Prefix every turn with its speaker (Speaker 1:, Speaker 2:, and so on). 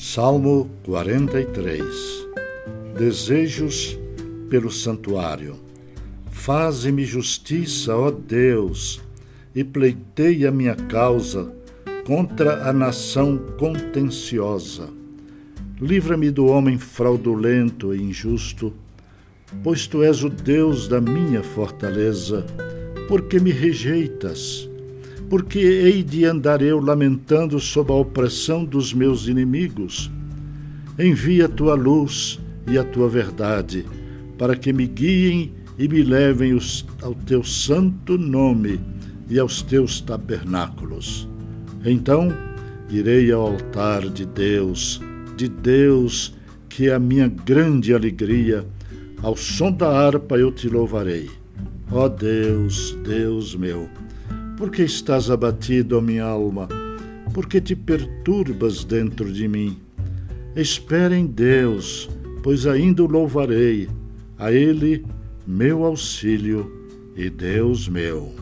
Speaker 1: Salmo 43 Desejos pelo santuário. Faze-me justiça, ó Deus, e pleiteia minha causa contra a nação contenciosa. Livra-me do homem fraudulento e injusto, pois tu és o Deus da minha fortaleza. Porque me rejeitas? Porque hei de andar eu lamentando sob a opressão dos meus inimigos? Envia a tua luz e a tua verdade, para que me guiem e me levem os, ao teu santo nome e aos teus tabernáculos. Então irei ao altar de Deus, de Deus, que é a minha grande alegria, ao som da harpa eu te louvarei. Ó Deus, Deus meu, por que estás abatido, ó minha alma? Por que te perturbas dentro de mim? Espera em Deus, pois ainda o louvarei, a Ele, meu auxílio e Deus meu.